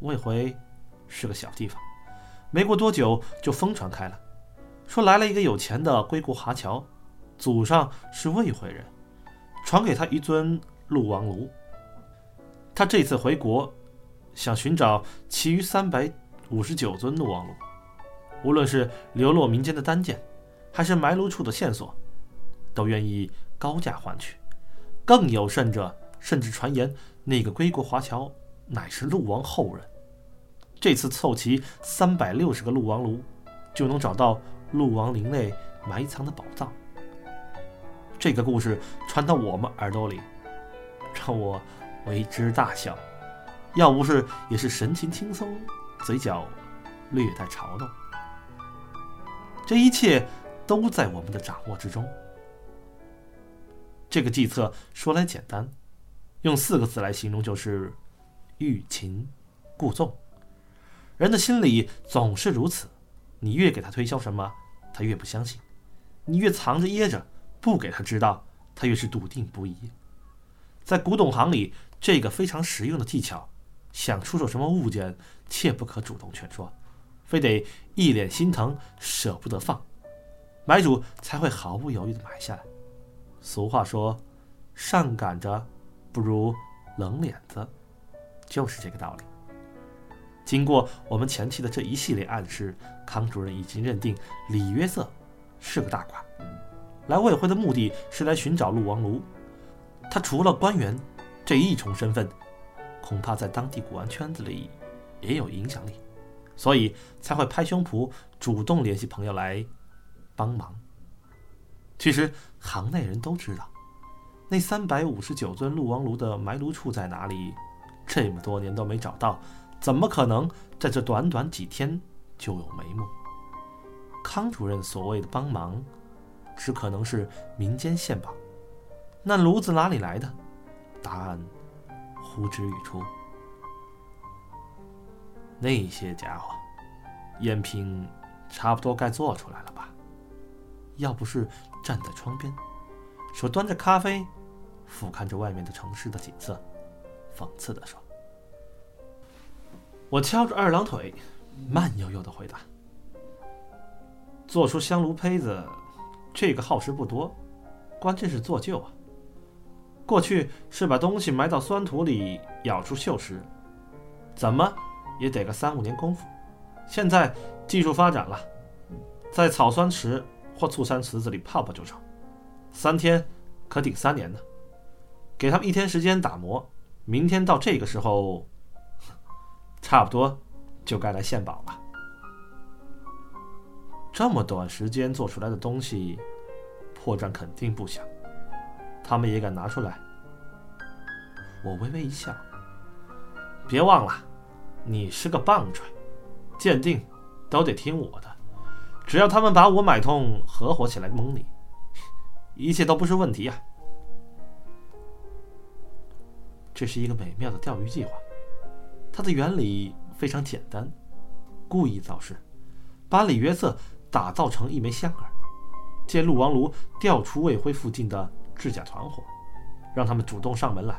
魏回是个小地方，没过多久就疯传开了，说来了一个有钱的归国华侨，祖上是魏回人，传给他一尊鹿王炉。他这次回国，想寻找其余三百五十九尊鹿王炉，无论是流落民间的单件，还是埋炉处的线索，都愿意高价换取。更有甚者，甚至传言那个归国华侨乃是鹿王后人。这次凑齐三百六十个鹿王炉，就能找到鹿王陵内埋藏的宝藏。这个故事传到我们耳朵里，让我。为之大笑，要不是也是神情轻松，嘴角略带嘲弄。这一切都在我们的掌握之中。这个计策说来简单，用四个字来形容就是欲擒故纵。人的心理总是如此，你越给他推销什么，他越不相信；你越藏着掖着不给他知道，他越是笃定不疑。在古董行里。这个非常实用的技巧，想出手什么物件，切不可主动劝说，非得一脸心疼，舍不得放，买主才会毫不犹豫的买下来。俗话说，上赶着不如冷脸子，就是这个道理。经过我们前期的这一系列暗示，康主任已经认定李约瑟是个大款，来魏会的目的是来寻找陆王庐，他除了官员。这一重身份，恐怕在当地古玩圈子里也有影响力，所以才会拍胸脯主动联系朋友来帮忙。其实行内人都知道，那三百五十九尊鹿王炉的埋炉处在哪里，这么多年都没找到，怎么可能在这短短几天就有眉目？康主任所谓的帮忙，只可能是民间献宝。那炉子哪里来的？答案呼之欲出。那些家伙，赝品差不多该做出来了吧？要不是站在窗边，手端着咖啡，俯瞰着外面的城市的景色，讽刺地说：“我翘着二郎腿，慢悠悠地回答：做出香炉胚子，这个耗时不多，关键是做旧啊。”过去是把东西埋到酸土里咬出锈蚀，怎么也得个三五年功夫。现在技术发展了，在草酸池或醋酸池子里泡泡就成，三天可顶三年呢。给他们一天时间打磨，明天到这个时候，差不多就该来献宝了。这么短时间做出来的东西，破绽肯定不小。他们也敢拿出来？我微微一笑。别忘了，你是个棒槌，鉴定都得听我的。只要他们把我买通，合伙起来蒙你，一切都不是问题呀。这是一个美妙的钓鱼计划，它的原理非常简单：故意造势，把李约瑟打造成一枚香饵，借陆王炉调出魏辉附近的。制假团伙，让他们主动上门来，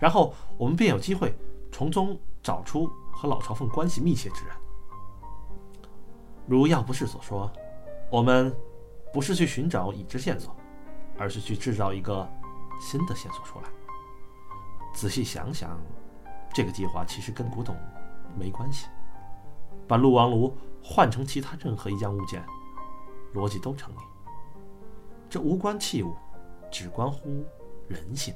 然后我们便有机会从中找出和老朝奉关系密切之人。如药不士所说，我们不是去寻找已知线索，而是去制造一个新的线索出来。仔细想想，这个计划其实跟古董没关系，把鹿王炉换成其他任何一样物件，逻辑都成立。这无关器物。只关乎人性。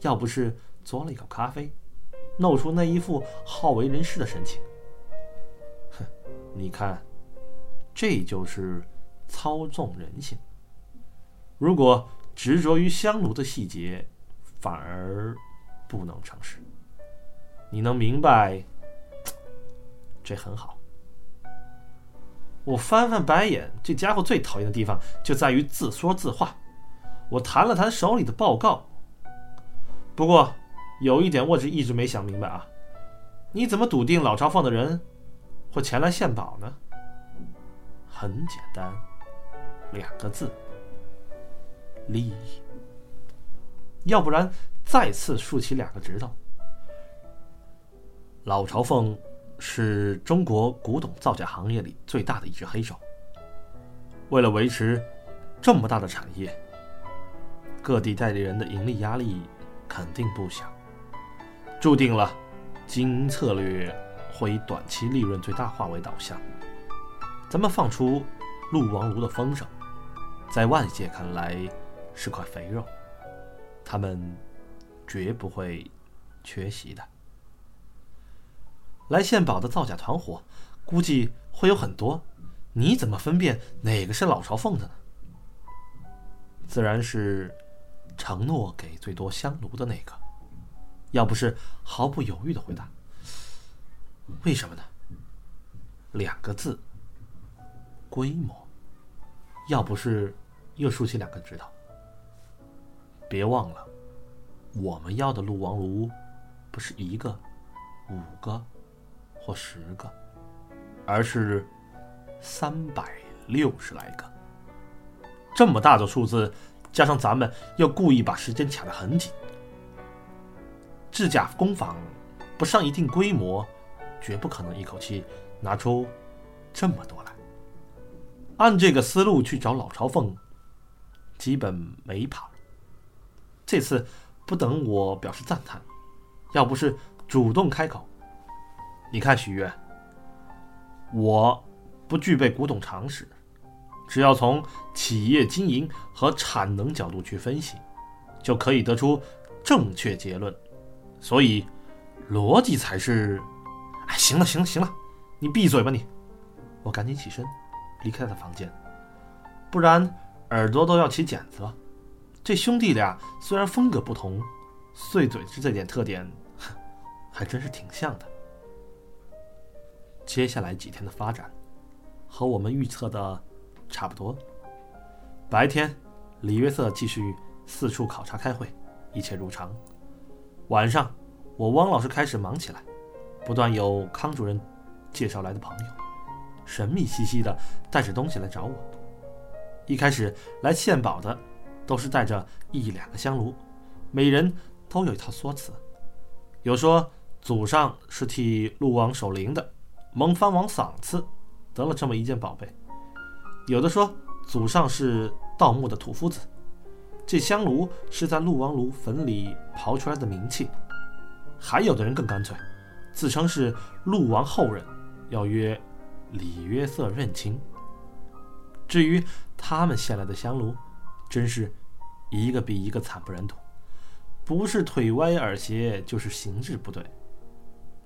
要不是嘬了一口咖啡，露出那一副好为人师的神情，哼，你看，这就是操纵人性。如果执着于香炉的细节，反而不能成事。你能明白，这很好。我翻翻白眼，这家伙最讨厌的地方就在于自说自话。我弹了弹手里的报告，不过有一点我是一直没想明白啊，你怎么笃定老朝奉的人会前来献宝呢？很简单，两个字：利益。要不然再次竖起两个指头。老朝奉是中国古董造假行业里最大的一只黑手。为了维持这么大的产业，各地代理人的盈利压力肯定不小，注定了经营策略会以短期利润最大化为导向。咱们放出陆王炉的风声，在外界看来是块肥肉，他们绝不会缺席的。来献宝的造假团伙，估计会有很多。你怎么分辨哪个是老朝奉的呢？自然是承诺给最多香炉的那个。要不是毫不犹豫的回答，为什么呢？两个字：规模。要不是又竖起两根指头。别忘了，我们要的鹿王炉，不是一个、五个。或十个，而是三百六十来个。这么大的数字，加上咱们又故意把时间卡得很紧，制假工坊不上一定规模，绝不可能一口气拿出这么多来。按这个思路去找老朝奉，基本没跑。这次不等我表示赞叹，要不是主动开口。你看，许愿，我不具备古董常识，只要从企业经营和产能角度去分析，就可以得出正确结论。所以，逻辑才是。哎，行了，行了，行了，你闭嘴吧你！我赶紧起身，离开他房间，不然耳朵都要起茧子了。这兄弟俩虽然风格不同，碎嘴子这点特点，还真是挺像的。接下来几天的发展，和我们预测的差不多。白天，李约瑟继续四处考察开会，一切如常。晚上，我汪老师开始忙起来，不断有康主任介绍来的朋友，神秘兮兮的带着东西来找我。一开始来献宝的，都是带着一两个香炉，每人都有一套说辞，有说祖上是替陆王守灵的。蒙藩王赏赐，得了这么一件宝贝。有的说祖上是盗墓的土夫子，这香炉是在陆王炉坟里刨出来的冥器。还有的人更干脆，自称是陆王后人，要约李约瑟认亲。至于他们献来的香炉，真是一个比一个惨不忍睹，不是腿歪耳斜，就是形制不对。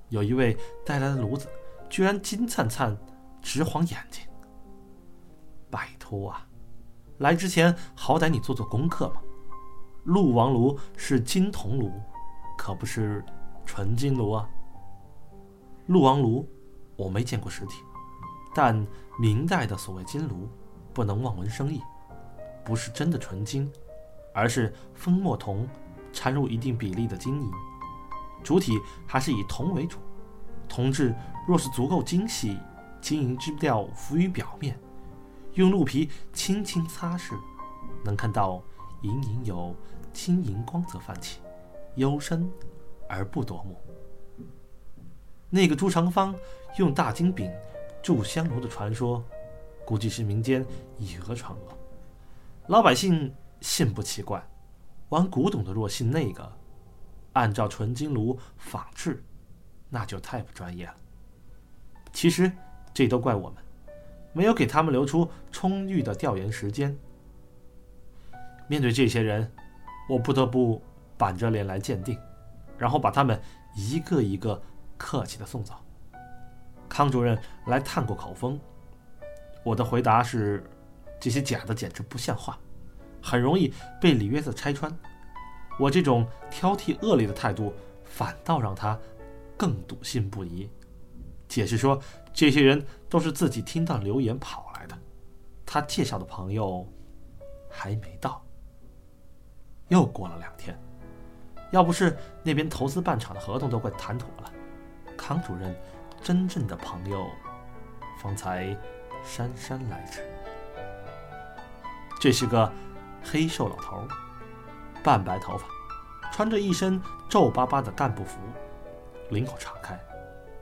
有一位带来的炉子。居然金灿灿，直晃眼睛。拜托啊，来之前好歹你做做功课嘛。鹿王炉是金铜炉，可不是纯金炉啊。鹿王炉我没见过实体，但明代的所谓金炉，不能望文生义，不是真的纯金，而是粉末铜掺入一定比例的金银，主体还是以铜为主。铜质若是足够精细，金银之调浮于表面，用鹿皮轻轻擦拭，能看到隐隐有金银光泽泛起，幽深而不夺目。那个朱长方用大金饼铸香炉的传说，估计是民间以讹传讹，老百姓信不奇怪，玩古董的若信那个，按照纯金炉仿制。那就太不专业了。其实，这都怪我们，没有给他们留出充裕的调研时间。面对这些人，我不得不板着脸来鉴定，然后把他们一个一个客气的送走。康主任来探过口风，我的回答是：这些假的简直不像话，很容易被李约瑟拆穿。我这种挑剔恶劣的态度，反倒让他。更笃信不疑，解释说这些人都是自己听到流言跑来的，他介绍的朋友还没到。又过了两天，要不是那边投资办厂的合同都快谈妥了，康主任真正的朋友方才姗姗来迟。这是个黑瘦老头，半白头发，穿着一身皱巴巴的干部服。领口敞开，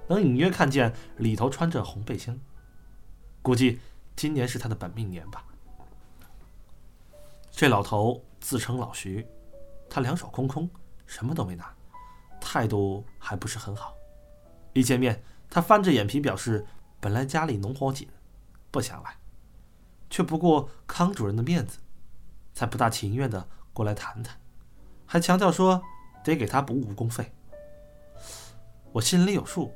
能隐约看见里头穿着红背心。估计今年是他的本命年吧。这老头自称老徐，他两手空空，什么都没拿，态度还不是很好。一见面，他翻着眼皮表示，本来家里农活紧，不想来，却不顾康主任的面子，才不大情愿的过来谈谈，还强调说得给他补误工费。我心里有数，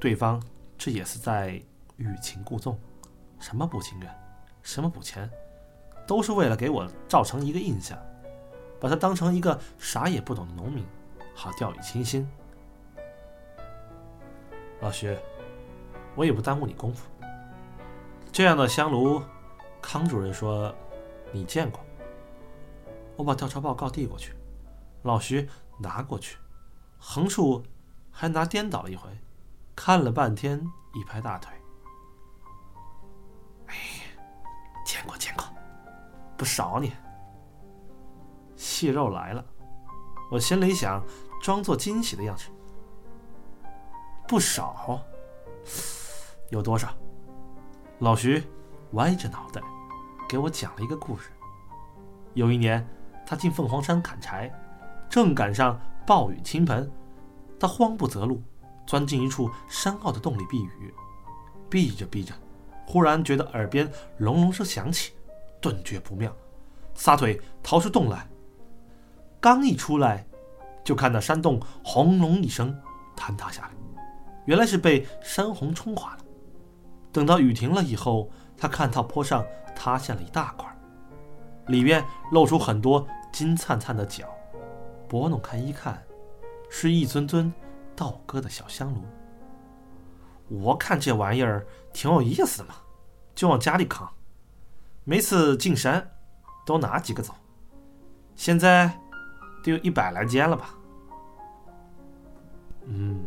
对方这也是在欲擒故纵，什么不情愿，什么补钱，都是为了给我造成一个印象，把他当成一个啥也不懂的农民，好掉以轻心。老徐，我也不耽误你功夫。这样的香炉，康主任说你见过。我把调查报告递过去，老徐拿过去，横竖还拿颠倒了一回，看了半天，一拍大腿：“哎，见过见过，不少你。”细肉来了，我心里想，装作惊喜的样子。不少，有多少？老徐歪着脑袋给我讲了一个故事。有一年，他进凤凰山砍柴，正赶上暴雨倾盆，他慌不择路，钻进一处山坳的洞里避雨。避着避着，忽然觉得耳边隆隆声响起，顿觉不妙，撒腿逃出洞来。刚一出来，就看到山洞轰隆一声坍塌下来。原来是被山洪冲垮了。等到雨停了以后，他看到坡上塌陷了一大块，里面露出很多金灿灿的脚。拨弄开一看，是一尊尊道哥的小香炉。我看这玩意儿挺有意思的嘛，就往家里扛。每次进山都拿几个走。现在得有一百来间了吧？嗯。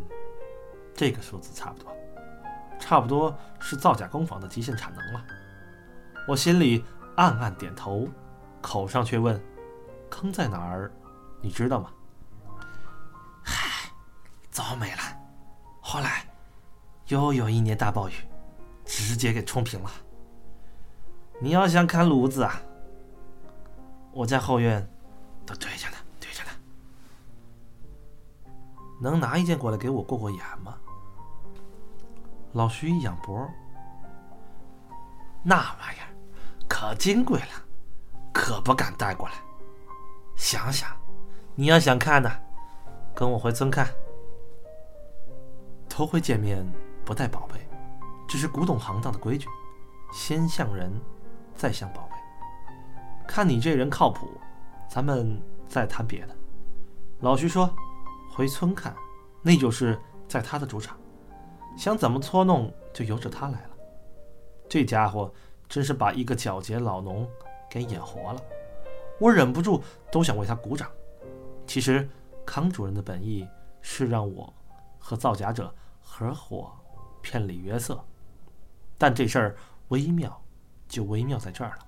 这个数字差不多，差不多是造假工坊的极限产能了。我心里暗暗点头，口上却问：“坑在哪儿？你知道吗？”早没了。后来又有一年大暴雨，直接给冲平了。你要想看炉子啊，我在后院都堆着呢，堆着呢。能拿一件过来给我过过眼吗？老徐一仰脖，那玩意儿可金贵了，可不敢带过来。想想，你要想看呢，跟我回村看。头回见面不带宝贝，这是古董行当的规矩，先向人，再向宝贝。看你这人靠谱，咱们再谈别的。老徐说：“回村看，那就是在他的主场。”想怎么搓弄就由着他来了，这家伙真是把一个皎洁老农给演活了，我忍不住都想为他鼓掌。其实康主任的本意是让我和造假者合伙骗李约瑟，但这事儿微妙就微妙在这儿了。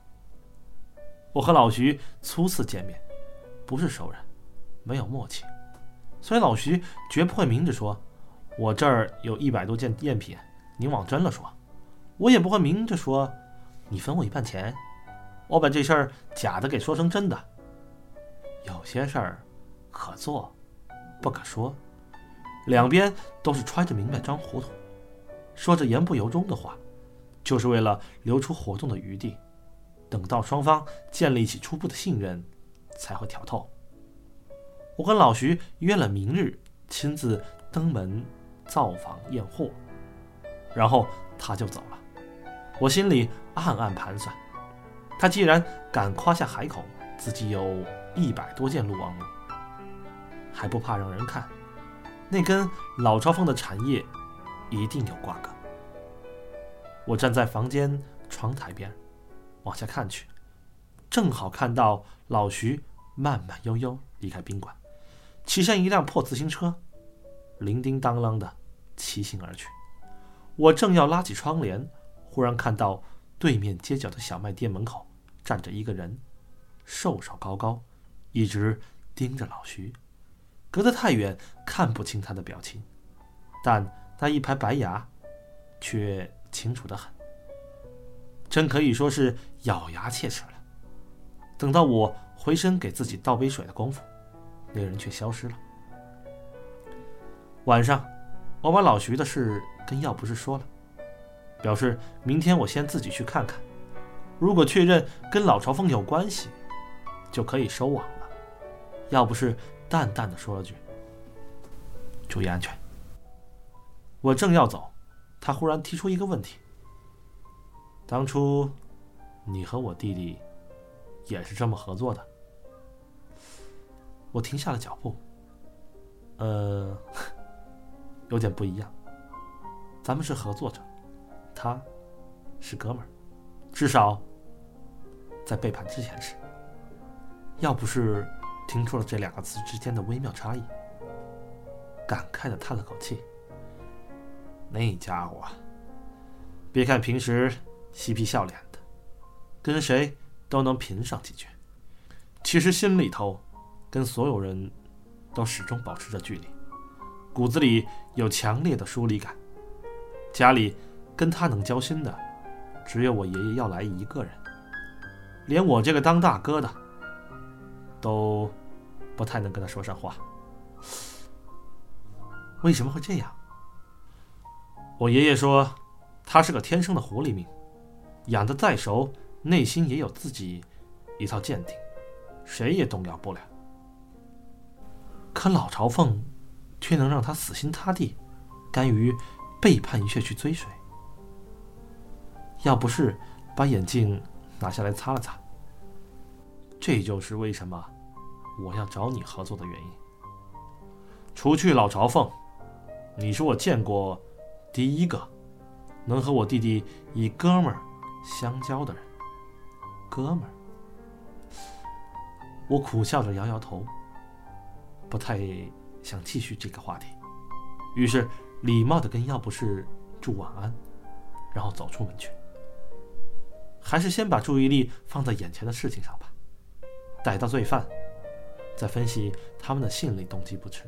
我和老徐初次见面，不是熟人，没有默契，所以老徐绝不会明着说。我这儿有一百多件赝品，您往真了说，我也不会明着说，你分我一半钱。我把这事儿假的给说成真的。有些事儿可做，不可说，两边都是揣着明白装糊涂，说着言不由衷的话，就是为了留出活动的余地，等到双方建立起初步的信任，才会挑透。我跟老徐约了明日亲自登门。造访验货，然后他就走了。我心里暗暗盘算，他既然敢夸下海口，自己有一百多件鹿王，还不怕让人看，那跟老朝奉的产业一定有瓜葛。我站在房间窗台边，往下看去，正好看到老徐慢慢悠悠离开宾馆，骑上一辆破自行车。铃叮当啷的骑行而去，我正要拉起窗帘，忽然看到对面街角的小卖店门口站着一个人，瘦瘦高高，一直盯着老徐，隔得太远看不清他的表情，但那一排白牙，却清楚的很，真可以说是咬牙切齿了。等到我回身给自己倒杯水的功夫，那人却消失了。晚上，我把老徐的事跟药不是说了，表示明天我先自己去看看，如果确认跟老朝奉有关系，就可以收网了。药不是淡淡的说了句：“注意安全。”我正要走，他忽然提出一个问题：“当初你和我弟弟也是这么合作的？”我停下了脚步，呃。有点不一样，咱们是合作者，他是哥们儿，至少在背叛之前是。要不是听出了这两个字之间的微妙差异，感慨的叹了口气。那家伙，别看平时嬉皮笑脸的，跟谁都能贫上几句，其实心里头跟所有人都始终保持着距离。骨子里有强烈的疏离感，家里跟他能交心的，只有我爷爷要来一个人，连我这个当大哥的，都不太能跟他说上话。为什么会这样？我爷爷说，他是个天生的狐狸命，养得再熟，内心也有自己一套鉴定，谁也动摇不了。可老朝奉。却能让他死心塌地，甘于背叛一切去追随。要不是把眼镜拿下来擦了擦，这就是为什么我要找你合作的原因。除去老朝奉，你是我见过第一个能和我弟弟以哥们儿相交的人。哥们儿，我苦笑着摇摇头，不太。想继续这个话题，于是礼貌的跟药不是祝晚安，然后走出门去。还是先把注意力放在眼前的事情上吧，逮到罪犯，再分析他们的心理动机不迟。